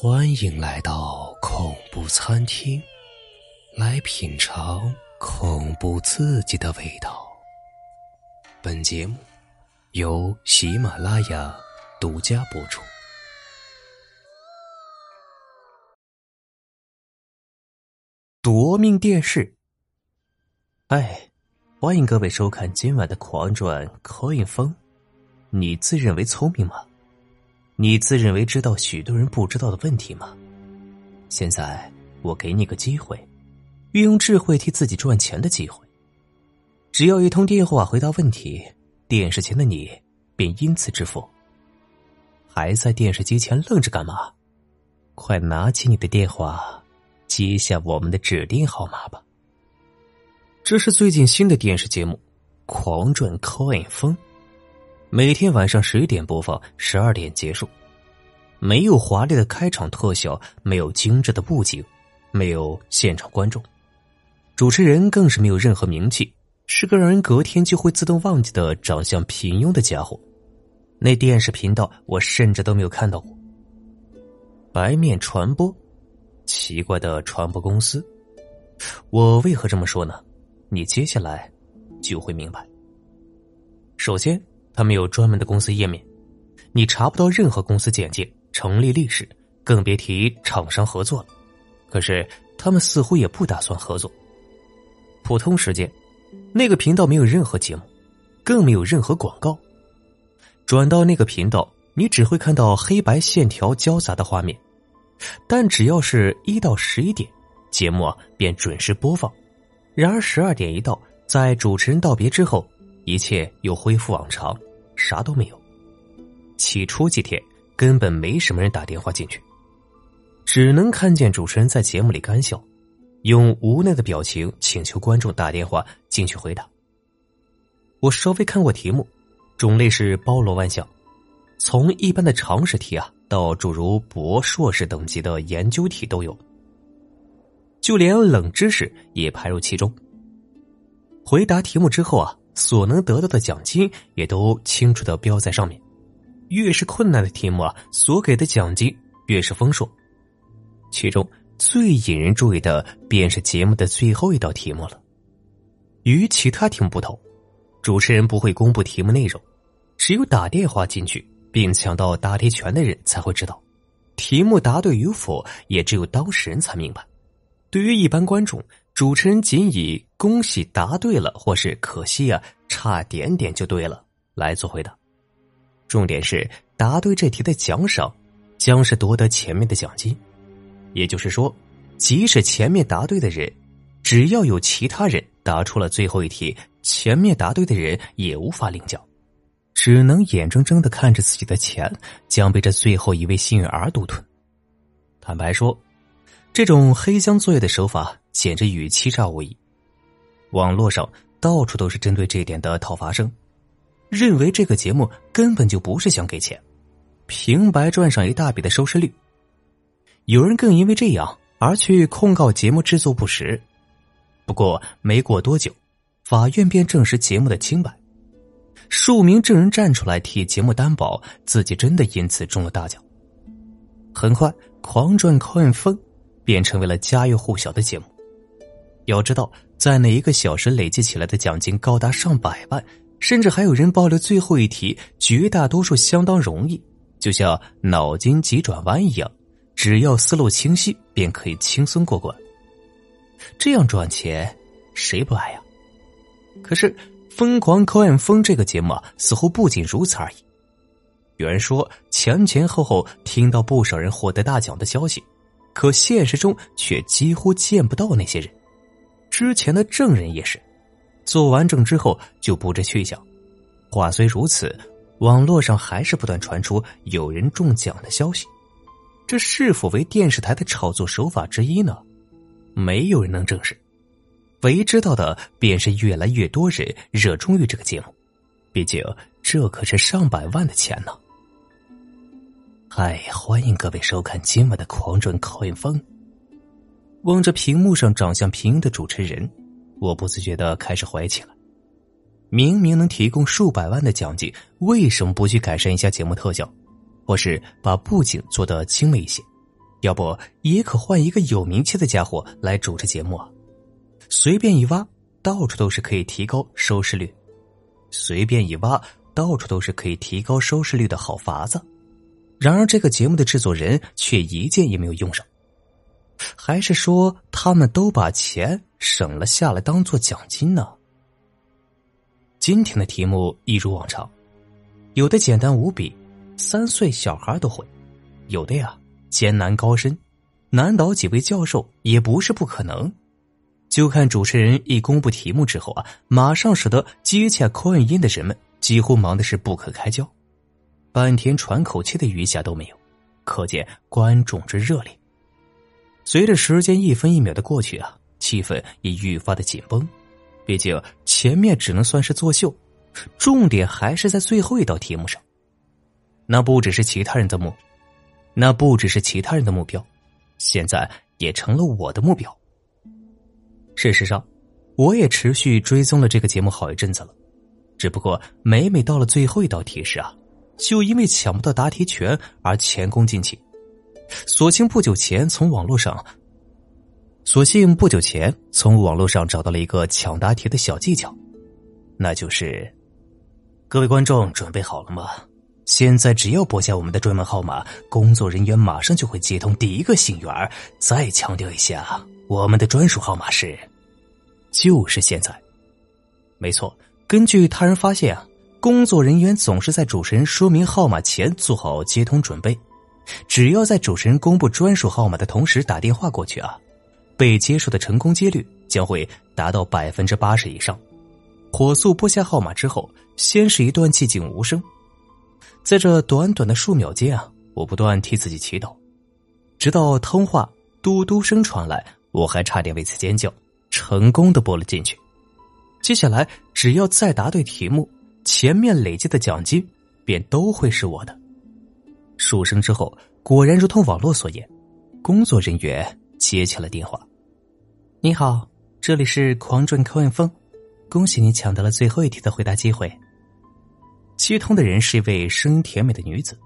欢迎来到恐怖餐厅，来品尝恐怖刺激的味道。本节目由喜马拉雅独家播出。夺命电视，哎，欢迎各位收看今晚的狂转 Coin 风。你自认为聪明吗？你自认为知道许多人不知道的问题吗？现在我给你个机会，运用智慧替自己赚钱的机会。只要一通电话回答问题，电视前的你便因此致富。还在电视机前愣着干嘛？快拿起你的电话，接下我们的指定号码吧。这是最近新的电视节目《狂赚 Coin 风》。每天晚上十点播放，十二点结束。没有华丽的开场特效，没有精致的布景，没有现场观众，主持人更是没有任何名气，是个让人隔天就会自动忘记的长相平庸的家伙。那电视频道我甚至都没有看到过。白面传播，奇怪的传播公司。我为何这么说呢？你接下来就会明白。首先。他们有专门的公司页面，你查不到任何公司简介、成立历史，更别提厂商合作了。可是他们似乎也不打算合作。普通时间，那个频道没有任何节目，更没有任何广告。转到那个频道，你只会看到黑白线条交杂的画面。但只要是一到十一点，节目便准时播放。然而十二点一到，在主持人道别之后，一切又恢复往常。啥都没有。起初几天根本没什么人打电话进去，只能看见主持人在节目里干笑，用无奈的表情请求观众打电话进去回答。我稍微看过题目，种类是包罗万象，从一般的常识题啊，到诸如博硕士等级的研究题都有，就连冷知识也排入其中。回答题目之后啊。所能得到的奖金也都清楚的标在上面，越是困难的题目啊，所给的奖金越是丰硕。其中最引人注意的便是节目的最后一道题目了。与其他题目不同，主持人不会公布题目内容，只有打电话进去并抢到答题权的人才会知道。题目答对与否，也只有当事人才明白。对于一般观众。主持人仅以“恭喜答对了”或是“可惜啊，差点点就对了”来做回答。重点是答对这题的奖赏将是夺得前面的奖金，也就是说，即使前面答对的人，只要有其他人答出了最后一题，前面答对的人也无法领奖，只能眼睁睁的看着自己的钱将被这最后一位幸运儿独吞。坦白说，这种黑箱作业的手法。简直与欺诈无异，网络上到处都是针对这一点的讨伐声，认为这个节目根本就不是想给钱，平白赚上一大笔的收视率。有人更因为这样而去控告节目制作不实。不过没过多久，法院便证实节目的清白，数名证人站出来替节目担保，自己真的因此中了大奖。很快，狂赚快风便成为了家喻户晓的节目。要知道，在哪一个小时累计起来的奖金高达上百万，甚至还有人报了最后一题，绝大多数相当容易，就像脑筋急转弯一样，只要思路清晰，便可以轻松过关。这样赚钱，谁不爱呀？可是《疯狂科案风》这个节目啊，似乎不仅如此而已。有人说前前后后听到不少人获得大奖的消息，可现实中却几乎见不到那些人。之前的证人也是，做完证之后就不知去向。话虽如此，网络上还是不断传出有人中奖的消息。这是否为电视台的炒作手法之一呢？没有人能证实。唯一知道的便是越来越多人热衷于这个节目，毕竟这可是上百万的钱呢。嗨，欢迎各位收看今晚的狂转考验风。望着屏幕上长相平庸的主持人，我不自觉的开始怀起来：明明能提供数百万的奖金，为什么不去改善一下节目特效，或是把布景做得精美一些？要不也可换一个有名气的家伙来主持节目啊？随便一挖，到处都是可以提高收视率；随便一挖，到处都是可以提高收视率的好法子。然而，这个节目的制作人却一件也没有用上。还是说，他们都把钱省了下来当做奖金呢？今天的题目一如往常，有的简单无比，三岁小孩都会；有的呀艰难高深，难倒几位教授也不是不可能。就看主持人一公布题目之后啊，马上使得接洽口音音的人们几乎忙的是不可开交，半天喘口气的余下都没有，可见观众之热烈。随着时间一分一秒的过去啊，气氛也愈发的紧绷。毕竟前面只能算是作秀，重点还是在最后一道题目上。那不只是其他人的目，那不只是其他人的目标，现在也成了我的目标。事实上，我也持续追踪了这个节目好一阵子了，只不过每每到了最后一道题时啊，就因为抢不到答题权而前功尽弃。所幸不久前从网络上，所幸不久前从网络上找到了一个抢答题的小技巧，那就是：各位观众准备好了吗？现在只要拨下我们的专门号码，工作人员马上就会接通第一个信源。再强调一下，我们的专属号码是，就是现在。没错，根据他人发现啊，工作人员总是在主持人说明号码前做好接通准备。只要在主持人公布专属号码的同时打电话过去啊，被接受的成功几率将会达到百分之八十以上。火速拨下号码之后，先是一段寂静无声，在这短短的数秒间啊，我不断替自己祈祷，直到通话嘟嘟声传来，我还差点为此尖叫，成功的拨了进去。接下来只要再答对题目，前面累积的奖金便都会是我的。数声之后，果然如同网络所言，工作人员接起了电话。“你好，这里是狂转口音风，恭喜你抢到了最后一题的回答机会。”接通的人是一位声音甜美的女子，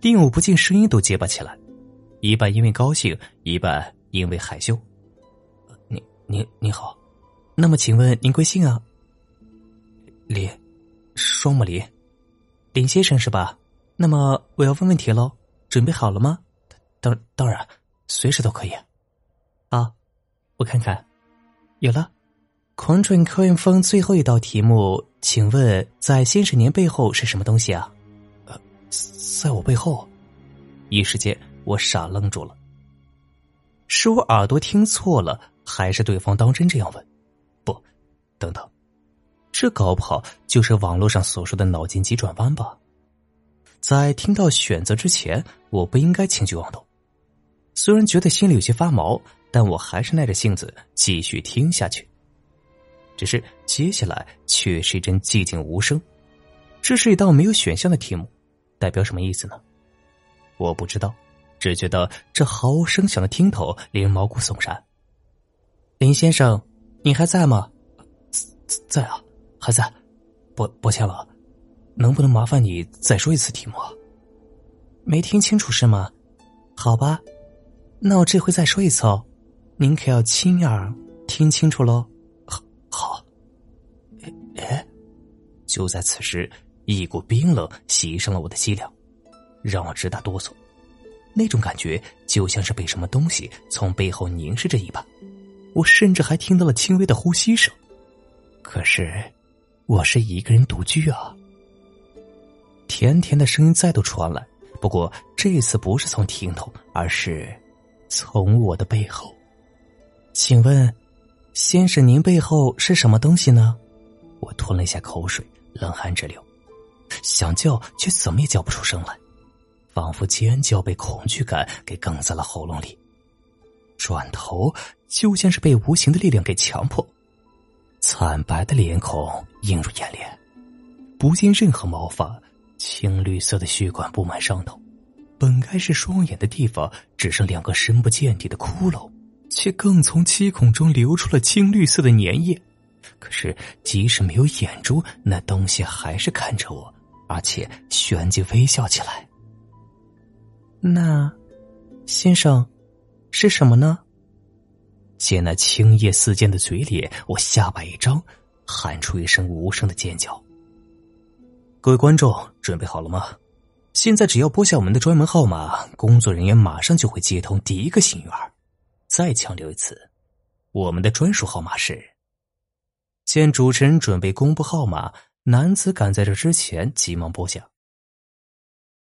令我不禁声音都结巴起来，一半因为高兴，一半因为害羞。“你、你、你好，那么请问您贵姓啊？”“林，双木林，林先生是吧？”那么我要问问题喽，准备好了吗？当当然，随时都可以。啊，我看看，有了。狂转科运峰最后一道题目，请问在先生您背后是什么东西啊？呃，在我背后，一时间我傻愣住了。是我耳朵听错了，还是对方当真这样问？不，等等，这搞不好就是网络上所说的脑筋急转弯吧？在听到选择之前，我不应该轻举妄动。虽然觉得心里有些发毛，但我还是耐着性子继续听下去。只是接下来却是一阵寂静无声。这是一道没有选项的题目，代表什么意思呢？我不知道，只觉得这毫无声响的听头令人毛骨悚然。林先生，你还在吗？在啊，还在。抱抱歉了。能不能麻烦你再说一次题目？没听清楚是吗？好吧，那我这回再说一次哦，您可要亲耳听清楚喽。好。好哎，就在此时，一股冰冷袭上了我的脊梁，让我直打哆嗦。那种感觉就像是被什么东西从背后凝视着一般。我甚至还听到了轻微的呼吸声。可是，我是一个人独居啊。甜甜的声音再度传来，不过这次不是从听筒，而是从我的背后。请问，先生，您背后是什么东西呢？我吞了一下口水，冷汗直流，想叫却怎么也叫不出声来，仿佛尖叫被恐惧感给哽在了喉咙里。转头，就像是被无形的力量给强迫，惨白的脸孔映入眼帘，不见任何毛发。青绿色的血管布满上头，本该是双眼的地方只剩两个深不见底的窟窿，却更从七孔中流出了青绿色的粘液。可是即使没有眼珠，那东西还是看着我，而且旋即微笑起来。那，先生，是什么呢？见那青叶似箭的嘴脸，我下巴一张，喊出一声无声的尖叫。各位观众，准备好了吗？现在只要拨下我们的专门号码，工作人员马上就会接通第一个幸运儿。再强调一次，我们的专属号码是。见主持人准备公布号码，男子赶在这之前急忙拨下。